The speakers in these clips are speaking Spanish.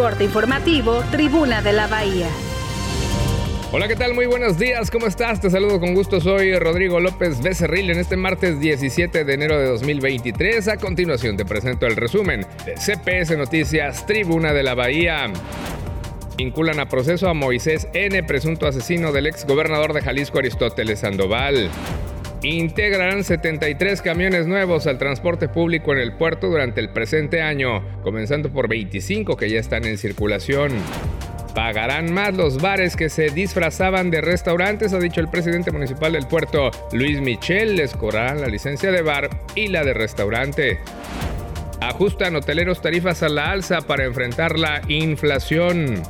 Corte informativo, Tribuna de la Bahía. Hola, ¿qué tal? Muy buenos días, ¿cómo estás? Te saludo con gusto, soy Rodrigo López Becerril en este martes 17 de enero de 2023. A continuación te presento el resumen de CPS Noticias, Tribuna de la Bahía. Vinculan a proceso a Moisés N., presunto asesino del ex gobernador de Jalisco Aristóteles Sandoval. Integrarán 73 camiones nuevos al transporte público en el puerto durante el presente año, comenzando por 25 que ya están en circulación. Pagarán más los bares que se disfrazaban de restaurantes, ha dicho el presidente municipal del puerto, Luis Michel. Les cobrarán la licencia de bar y la de restaurante. Ajustan hoteleros tarifas a la alza para enfrentar la inflación.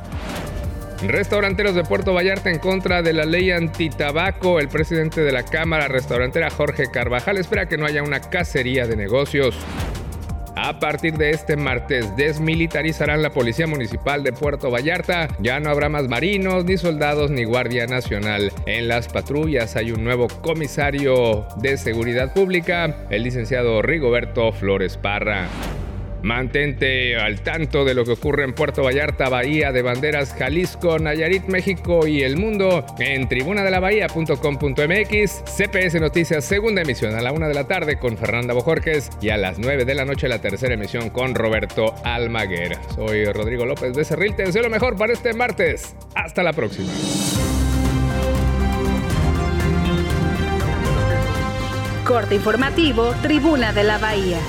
Restauranteros de Puerto Vallarta en contra de la ley antitabaco. El presidente de la Cámara Restaurantera, Jorge Carvajal, espera que no haya una cacería de negocios. A partir de este martes desmilitarizarán la Policía Municipal de Puerto Vallarta. Ya no habrá más marinos, ni soldados, ni Guardia Nacional. En las patrullas hay un nuevo comisario de Seguridad Pública, el licenciado Rigoberto Flores Parra. Mantente al tanto de lo que ocurre en Puerto Vallarta, Bahía de Banderas, Jalisco, Nayarit, México y el mundo en tribunadelabahía.com.mx, CPS Noticias, segunda emisión a la una de la tarde con Fernanda Bojorques y a las 9 de la noche la tercera emisión con Roberto Almaguer. Soy Rodrigo López Becerril, te deseo lo mejor para este martes. Hasta la próxima. Corte informativo, Tribuna de la Bahía.